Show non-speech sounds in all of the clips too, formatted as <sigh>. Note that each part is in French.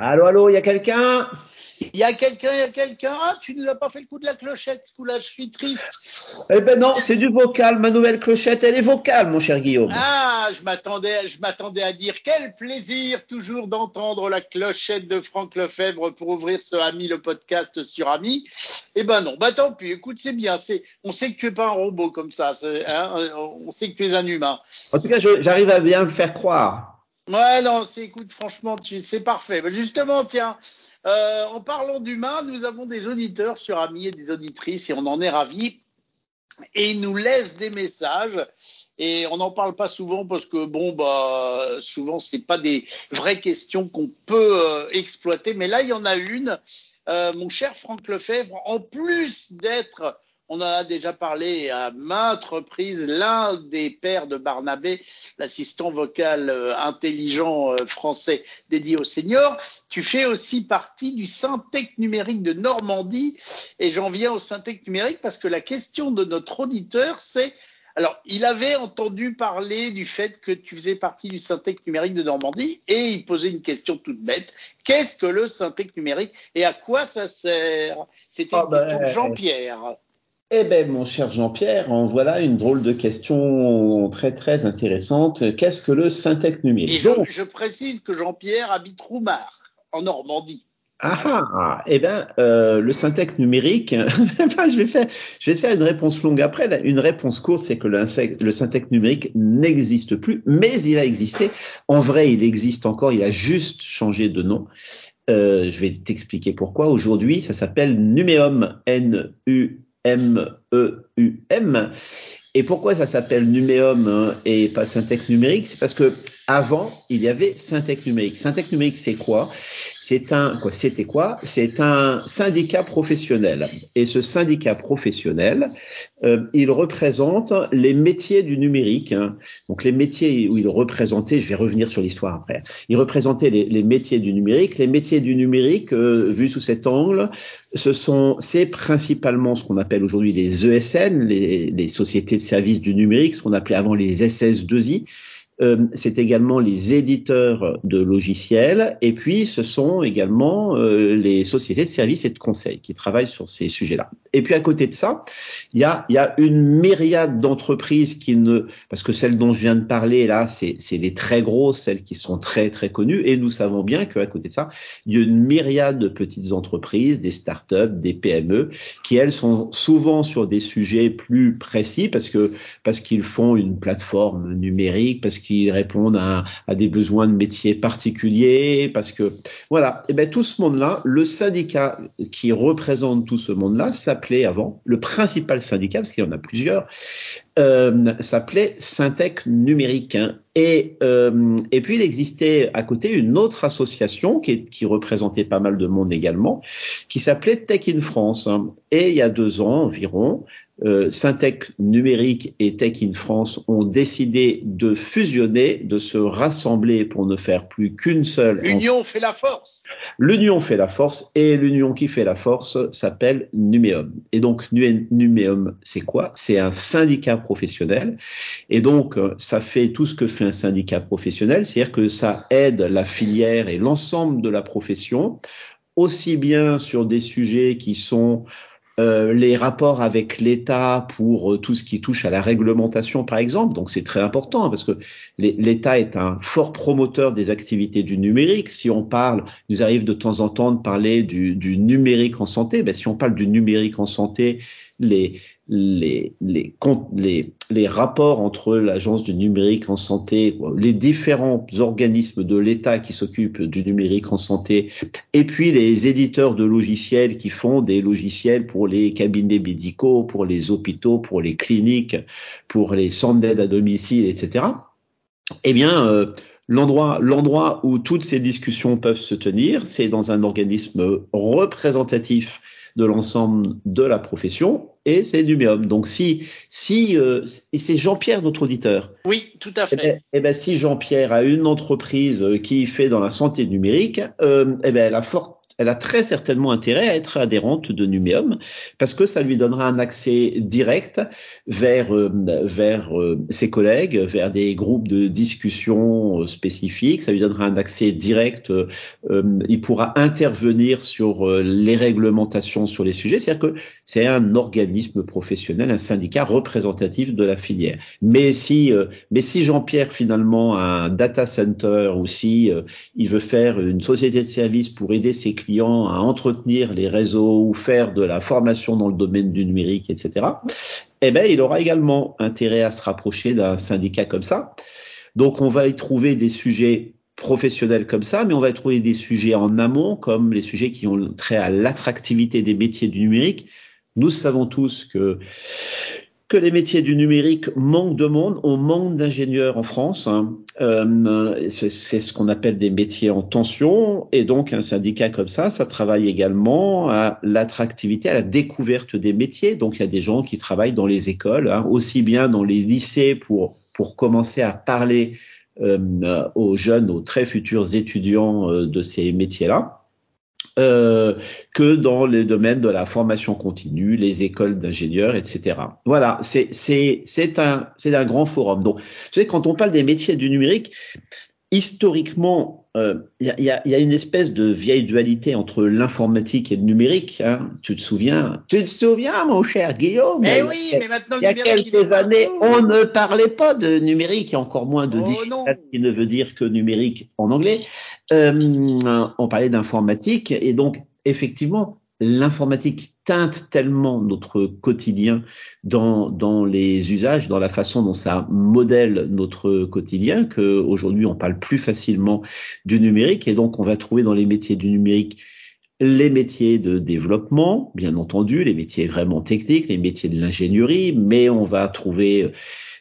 Allô, allô, il y a quelqu'un? Il y a quelqu'un, il y a quelqu'un? Ah, tu nous as pas fait le coup de la clochette, ce coup-là, je suis triste. Eh ben non, c'est du vocal. Ma nouvelle clochette, elle est vocale, mon cher Guillaume. Ah, je m'attendais, je m'attendais à dire quel plaisir toujours d'entendre la clochette de Franck Lefebvre pour ouvrir ce Ami le podcast sur Ami. Eh ben non, bah tant pis. Écoute, c'est bien. C'est, on sait que tu es pas un robot comme ça. hein, on sait que tu es un humain. En tout cas, j'arrive à bien le faire croire. Ouais, non, c'est, écoute, franchement, tu, c'est parfait. Mais justement, tiens, euh, en parlant d'humains, nous avons des auditeurs sur Ami et des auditrices et on en est ravis. Et ils nous laissent des messages et on n'en parle pas souvent parce que bon bah souvent c'est pas des vraies questions qu'on peut euh, exploiter mais là il y en a une Euh, mon cher Franck Lefebvre en plus d'être on en a déjà parlé à maintes reprises l'un des pères de Barnabé l'assistant vocal euh, intelligent euh, français dédié au senior tu fais aussi partie du Syntec numérique de Normandie et j'en viens au Syntec numérique parce que la question de notre auditeur, c'est alors, il avait entendu parler du fait que tu faisais partie du Syntec numérique de Normandie et il posait une question toute bête. Qu'est-ce que le Syntec numérique et à quoi ça sert? C'était Ah une ben, question de Jean-Pierre. Eh ben, mon cher Jean-Pierre, en voilà une drôle de question très très intéressante. Qu'est-ce que le syntec Et numérique je, Donc, je précise que Jean-Pierre habite Roumard, en Normandie. ah, ah, eh ben, euh, le syntec numérique, <laughs> ben, je vais faire, je vais faire une réponse longue après. Là, Une réponse courte, c'est que le, le syntec numérique n'existe plus, mais il a existé. En vrai, il existe encore. Il a juste changé de nom. Euh, je vais t'expliquer pourquoi. Aujourd'hui, ça s'appelle Numéum, N-U-M-E-U-M. Et pourquoi ça s'appelle Numéum hein, et pas Syntec numérique? C'est parce que avant, il y avait Syntec numérique. Syntec numérique, c'est quoi? C'est un C'était quoi? C'est un syndicat professionnel. Et ce syndicat professionnel, euh, il représente les métiers du numérique. hein. Donc les métiers où il représentait, je vais revenir sur l'histoire après. Il représentait les, les métiers du numérique. Les métiers du numérique, euh, vus sous cet angle, ce sont, c'est principalement ce qu'on appelle aujourd'hui les ESN, les, les sociétés de services du numérique, ce qu'on appelait avant les SS2I. Euh, c'est également les éditeurs de logiciels et puis ce sont également euh, les sociétés de services et de conseils qui travaillent sur ces sujets-là. Et puis à côté de ça, il y a, y a une myriade d'entreprises qui ne, parce que celles dont je viens de parler là, c'est les très grosses, celles qui sont très très connues et nous savons bien qu'à côté de ça, il y a une myriade de petites entreprises, des startups, des PME qui elles sont souvent sur des sujets plus précis parce que parce qu'ils font une plateforme numérique, parce qu'ils répondent à, des besoins de métiers particuliers, parce que voilà. Et ben tout ce monde-là, le syndicat qui représente tout ce monde-là s'appelait avant le principal syndicat parce qu'il y en a plusieurs, euh, s'appelait Syntec numérique. hein. Et, euh, et puis il existait à côté une autre association qui, qui représentait pas mal de monde également, qui s'appelait Tech in France. hein. Et il y a deux ans environ, euh, Syntec numérique et Tech in France ont décidé de fusionner, de se rassembler pour ne faire plus qu'une seule. L'union fait la force. L'union fait la force et l'union qui fait la force s'appelle Numéum. Et donc Nu- Numéum, c'est quoi? C'est un syndicat professionnel. Et donc euh, ça fait tout ce que fait un syndicat professionnel, c'est-à-dire que ça aide la filière et l'ensemble de la profession, aussi bien sur des sujets qui sont euh, les rapports avec l'État pour euh, tout ce qui touche à la réglementation, par exemple. Donc c'est très important hein, parce que l'État est un fort promoteur des activités du numérique. Si on parle, nous arrive de temps en temps de parler du, du numérique en santé. Ben, si on parle du numérique en santé, les les les les les rapports entre l'agence du numérique en santé, les différents organismes de l'État qui s'occupent du numérique en santé, et puis les éditeurs de logiciels qui font des logiciels pour les cabinets médicaux, pour les hôpitaux, pour les cliniques, pour les centres d'aide à domicile, etc. Eh bien, euh, l'endroit, l'endroit où toutes ces discussions peuvent se tenir, c'est dans un organisme représentatif de l'ensemble de la profession, et c'est Numéum. Donc si, si, euh, et c'est Jean-Pierre notre auditeur. Oui, tout à Eh fait. ben, eh ben, si Jean-Pierre a une entreprise euh, qui fait dans la santé numérique, euh, eh ben, elle a fort, elle a très certainement intérêt à être adhérente de Numéum parce que ça lui donnera un accès direct vers euh, vers euh, ses collègues, vers des groupes de discussion euh, spécifiques. Ça lui donnera un accès direct. il pourra intervenir sur les réglementations sur les sujets. C'est-à-dire que c'est un organisme professionnel, un syndicat représentatif de la filière. Mais si mais si Jean-Pierre finalement a un data center ou si il veut faire une société de services pour aider ses clients à entretenir les réseaux ou faire de la formation dans le domaine du numérique, etc., eh ben, il aura également intérêt à se rapprocher d'un syndicat comme ça. Donc, on va y trouver des sujets professionnels comme ça, mais on va y trouver des sujets en amont, comme les sujets qui ont trait à l'attractivité des métiers du numérique. Nous savons tous que que les métiers du numérique manquent de monde, on manque d'ingénieurs en France. Hein. Euh, c'est ce qu'on appelle des métiers en tension, et donc un syndicat comme ça, ça travaille également à l'attractivité, à la découverte des métiers. Donc il y a des gens qui travaillent dans les écoles, hein, aussi bien dans les lycées pour commencer à parler euh, aux jeunes, aux très futurs étudiants euh, de ces métiers-là euh, que dans les domaines de la formation continue, les écoles d'ingénieurs, etc. Voilà, c'est c'est c'est un c'est un grand forum. Donc, tu sais, quand on parle des métiers du numérique, historiquement, il euh, y, a, y, a, y, a, une espèce de vieille dualité entre l'informatique et le numérique. Hein. Tu te souviens? Tu te souviens, mon cher Guillaume? Mais oui, mais maintenant il y a quelques années, on ne parlait pas de numérique, et encore moins de Oh, digital, qui ne veut dire que numérique en anglais. Euh, on parlait d'informatique, et donc effectivement, l'informatique teinte tellement notre quotidien dans, dans les usages, dans la façon dont ça modèle notre quotidien, que aujourd'hui on parle plus facilement du numérique. Et donc on va trouver dans les métiers du numérique les métiers de développement, bien entendu, les métiers vraiment techniques, les métiers de l'ingénierie, mais on va trouver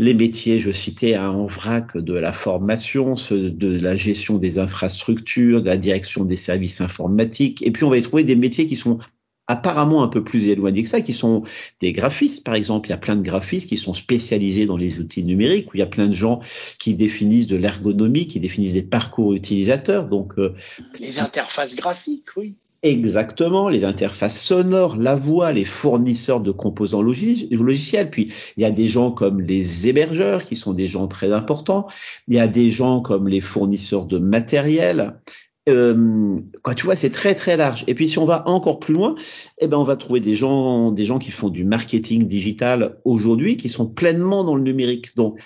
les métiers, je citais en vrac de la formation, de la gestion des infrastructures, de la direction des services informatiques, et puis on va y trouver des métiers qui sont apparemment un peu plus éloignés que ça, qui sont des graphistes, par exemple. Il y a plein de graphistes qui sont spécialisés dans les outils numériques, où il y a plein de gens qui définissent de l'ergonomie, qui définissent des parcours utilisateurs. Donc, euh, les interfaces graphiques, oui. Exactement, les interfaces sonores, la voix, les fournisseurs de composants logiciels. Puis il y a des gens comme les hébergeurs qui sont des gens très importants. Il y a des gens comme les fournisseurs de matériel. Euh, quoi, tu vois, c'est très très large. Et puis si on va encore plus loin, eh ben on va trouver des gens, des gens qui font du marketing digital aujourd'hui, qui sont pleinement dans le numérique. Donc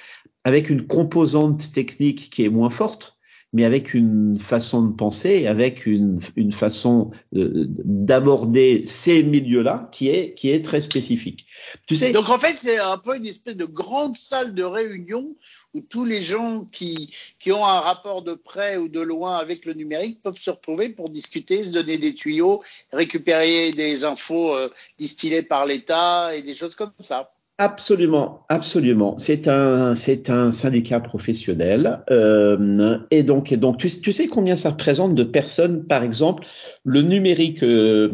avec une composante technique qui est moins forte, mais avec une façon de penser, avec une, une façon d'aborder ces milieux-là qui est, qui est très spécifique. Tu sais. Donc en fait, c'est un peu une espèce de grande salle de réunion où tous les gens qui, qui ont un rapport de près ou de loin avec le numérique peuvent se retrouver pour discuter, se donner des tuyaux, récupérer des infos euh, distillées par l'État et des choses comme ça. Absolument, absolument. C'est un, c'est un syndicat professionnel, euh, et donc, et donc, tu, tu, sais combien ça représente de personnes, par exemple, le numérique euh,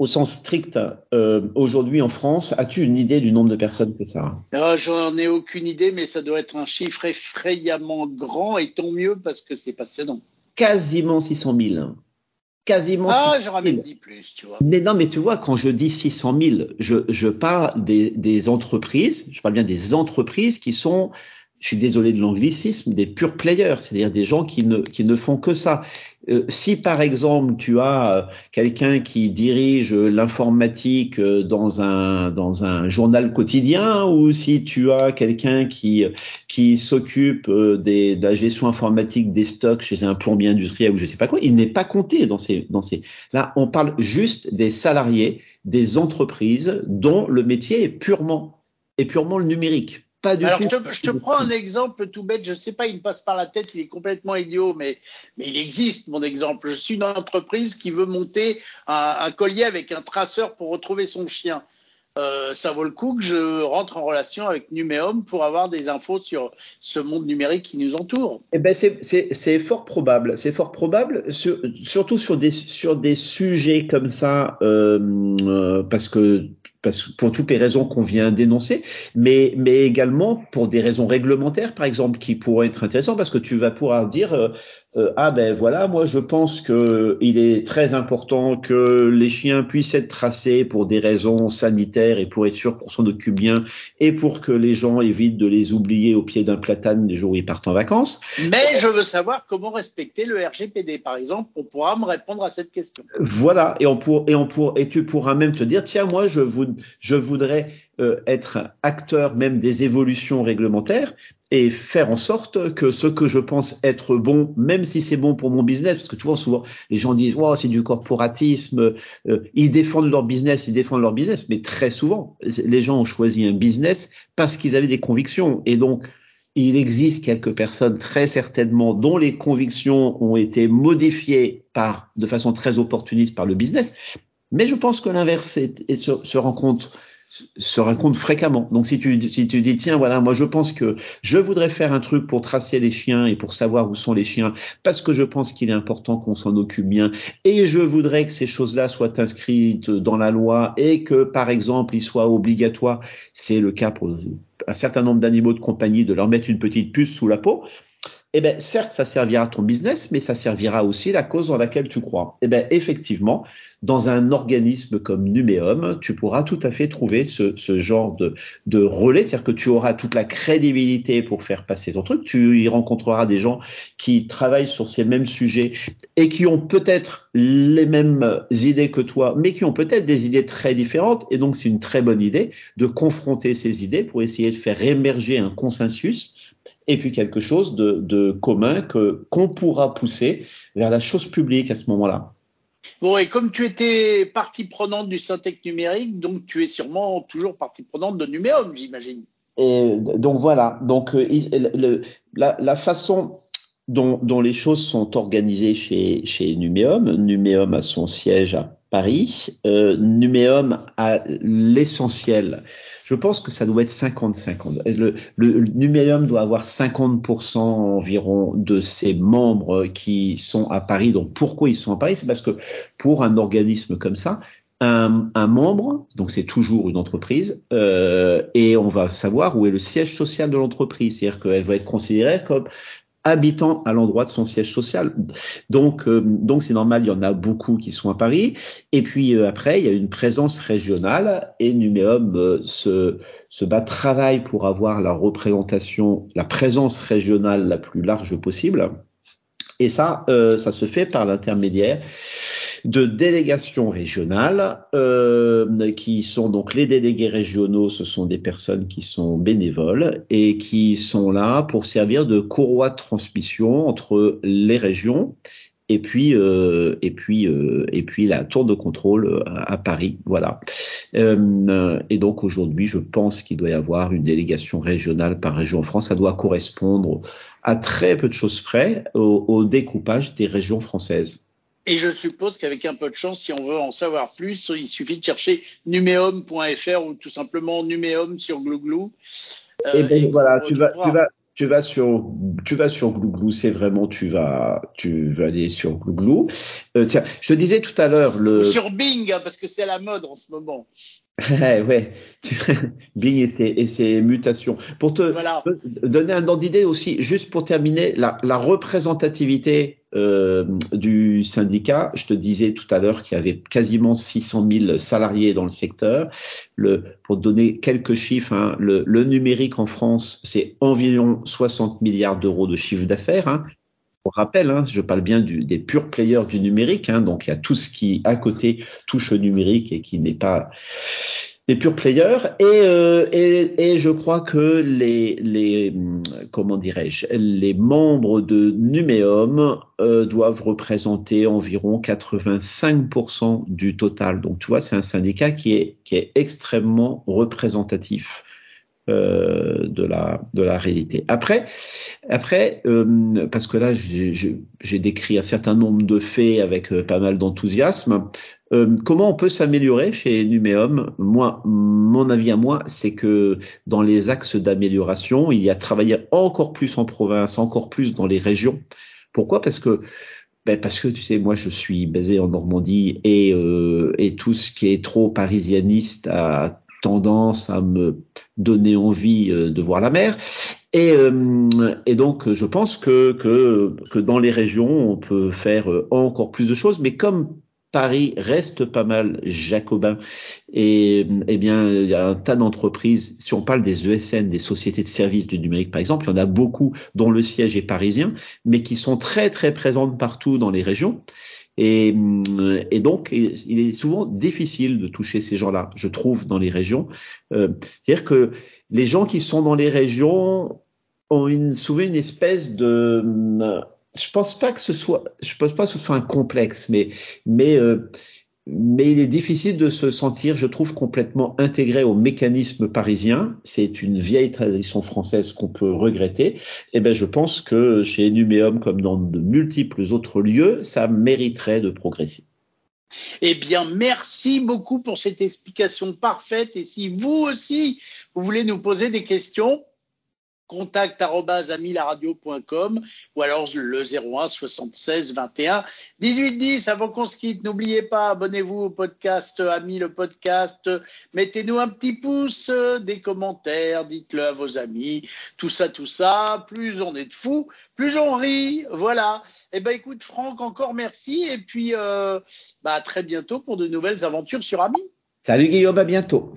au sens strict euh, aujourd'hui en France? As-tu une idée du nombre de personnes que ça a? J'en ai aucune idée, mais ça doit être un chiffre effrayamment grand, et tant mieux parce que c'est passionnant. Quasiment 600 000 quasiment. Ah, j'aurais même dit plus, tu vois. Mais non, mais tu vois, quand je dis 600 000, je, je parle des, des entreprises, je parle bien des entreprises qui sont, je suis désolé de l'anglicisme, des pure players, c'est-à-dire des gens qui ne, qui ne font que ça. Euh, si par exemple tu as euh, quelqu'un qui dirige l'informatique euh, dans un dans un journal quotidien ou si tu as quelqu'un qui qui s'occupe des de la gestion informatique des stocks chez un plombier industriel ou je sais pas quoi, il n'est pas compté dans ces dans ces là on parle juste des salariés des entreprises dont le métier est purement est purement le numérique. Alors, je te, je te, prends un exemple tout bête. Je ne sais pas, il me passe par la tête, il est complètement idiot, mais, mais il existe, mon exemple. Je suis une entreprise qui veut monter un, un collier avec un traceur pour retrouver son chien. Euh, ça vaut le coup que je rentre en relation avec Numéum pour avoir des infos sur ce monde numérique qui nous entoure. Eh ben c'est fort probable, c'est fort probable, sur, surtout sur des sur des sujets comme ça, euh, euh, parce que parce, pour toutes les raisons qu'on vient d'énoncer, mais, mais également pour des raisons réglementaires, par exemple, qui pourraient être intéressantes, parce que tu vas pouvoir dire, euh, euh, ah ben voilà, moi je pense que il est très important que les chiens puissent être tracés pour des raisons sanitaires et pour être sûr qu'on s'en occupe bien et pour que les gens évitent de les oublier au pied d'un platane les jours où ils partent en vacances. Mais je veux savoir comment respecter le RGPD, par exemple. On pourra me répondre à cette question. Voilà, et on pour, et on pour, et tu pourras même te dire, tiens, moi je, vous, je voudrais euh, être acteur même des évolutions réglementaires et faire en sorte que ce que je pense être bon, même si c'est bon pour mon business, parce que tu vois souvent les gens disent wow, c'est du corporatisme, euh, ils défendent leur business, ils défendent leur business, mais très souvent les gens ont choisi un business parce qu'ils avaient des convictions. Et donc il existe quelques personnes très certainement dont les convictions ont été modifiées par de façon très opportuniste par le business, mais je pense que l'inverse se, rencontre fréquemment. Donc si tu, si tu dis tiens voilà moi je pense que je voudrais faire un truc pour tracer les chiens et pour savoir où sont les chiens parce que je pense qu'il est important qu'on s'en occupe bien. Et je voudrais que ces choses-là soient inscrites dans la loi et que par exemple il soit obligatoire, c'est le cas pour un certain nombre d'animaux de compagnie de leur mettre une petite puce sous la peau eh bien, certes, ça servira à ton business, mais ça servira aussi à la cause dans laquelle tu crois. Eh bien, effectivement, dans un organisme comme Numéum, tu pourras tout à fait trouver ce, ce genre de, de relais, c'est-à-dire que tu auras toute la crédibilité pour faire passer ton truc. Tu y rencontreras des gens qui travaillent sur ces mêmes sujets et qui ont peut-être les mêmes idées que toi, mais qui ont peut-être des idées très différentes. Et donc, c'est une très bonne idée de confronter ces idées pour essayer de faire émerger un consensus et puis quelque chose de, de commun que qu'on pourra pousser vers la chose publique à ce moment-là. Bon, et comme tu étais partie prenante du Syntec numérique, donc tu es sûrement toujours partie prenante de Numéum, j'imagine. Et donc voilà, donc euh, le, la, la, façon dont, dont, les choses sont organisées chez, chez Numéum, Numéum a son siège à Paris, euh, Numéum a l'essentiel je pense que ça doit être 50-50. Le, le, doit avoir 50% environ de ses membres qui sont à Paris. Donc pourquoi ils sont à Paris? C'est parce que pour un organisme comme ça, un, un membre, donc c'est toujours une entreprise, euh, et on va savoir où est le siège social de l'entreprise. C'est-à-dire qu'elle va être considérée comme habitant à l'endroit de son siège social. Donc, euh, donc c'est normal, il y en a beaucoup qui sont à Paris. Et puis euh, après, il y a une présence régionale et Numéum euh, se, se bat, travaille pour avoir la représentation, la présence régionale la plus large possible. Et ça, ça se fait par l'intermédiaire de délégations régionales, euh, qui sont donc les délégués régionaux, ce sont des personnes qui sont bénévoles et qui sont là pour servir de courroie de transmission entre les régions et puis euh, et puis euh, et puis la tour de contrôle à, Paris, voilà. Euh, et donc aujourd'hui, je pense qu'il doit y avoir une délégation régionale par région en France. Ça doit correspondre à très peu de choses près au, au découpage des régions françaises. Et je suppose qu'avec un peu de chance, si on veut en savoir plus, il suffit de chercher numéum.fr ou tout simplement numéum sur Glouglou. Euh, eh ben, et ben voilà, tu vas, tu vas, tu vas sur, tu vas sur Glouglou, c'est vraiment, tu vas, tu vas aller sur Glouglou. Euh, tiens, je te disais tout à l'heure le. sur Bing, hein, parce que c'est la mode en ce moment. Ouais, <laughs> Bing et ses, et ses, mutations. Pour te donner un ordre d'idée aussi, juste pour terminer, la, la représentativité euh, du syndicat, je te disais tout à l'heure qu'il y avait quasiment 600 000 salariés dans le secteur. Le, pour te donner quelques chiffres, hein, le, le, numérique en France, c'est environ 60 milliards d'euros de chiffre d'affaires. Hein. Rappel, hein, je parle bien des purs players du numérique, hein, donc il y a tout ce qui à côté touche au numérique et qui n'est pas des pure players. Et, euh, et, je crois que les, les comment dirais-je les membres de Numéum euh, doivent représenter environ 85% du total. Donc tu vois c'est un syndicat qui est extrêmement représentatif euh, de la de la réalité. Après, après euh, parce que là j'ai décrit un certain nombre de faits avec euh, pas mal d'enthousiasme. Euh, comment on peut s'améliorer chez Numéum? Moi, mon avis à moi, c'est que dans les axes d'amélioration, il y a travailler encore plus en province, encore plus dans les régions. Pourquoi? Parce que ben parce que tu sais, moi je suis basé en Normandie et, euh, et tout ce qui est trop parisianiste a tendance à me donner envie euh, de voir la mer. Et, euh, donc je pense que, que, que dans les régions, on peut faire euh, encore plus de choses, mais comme Paris reste pas mal jacobin. Et eh bien, il y a un tas d'entreprises. Si on parle des ESN, des sociétés de services du numérique, par exemple, il y en a beaucoup dont le siège est parisien, mais qui sont très très présentes partout dans les régions. Et, et donc, il est souvent difficile de toucher ces gens-là, je trouve, dans les régions. Euh, C'est-à-dire que les gens qui sont dans les régions ont souvent une espèce de je pense pas que ce soit, je pense pas que ce soit un complexe, mais mais euh, mais il est difficile de se sentir, je trouve, complètement intégré au mécanisme parisien. C'est une vieille tradition française qu'on peut regretter. Et eh ben, je pense que chez Enuméum, comme dans de multiples autres lieux, ça mériterait de progresser. Eh bien, merci beaucoup pour cette explication parfaite. Et si vous aussi, vous voulez nous poser des questions, contact@amilaradio.com ou alors le 01 76 21 18 10 avant qu'on se quitte n'oubliez pas abonnez-vous au podcast Ami le podcast. Mettez-nous un petit pouce des commentaires dites-le à vos amis. Tout ça tout ça plus on est de fous plus on rit. Voilà. Et eh ben écoute Franck encore merci. Et puis euh, bah, très bientôt pour de nouvelles aventures sur Ami. Salut Guillaume à bientôt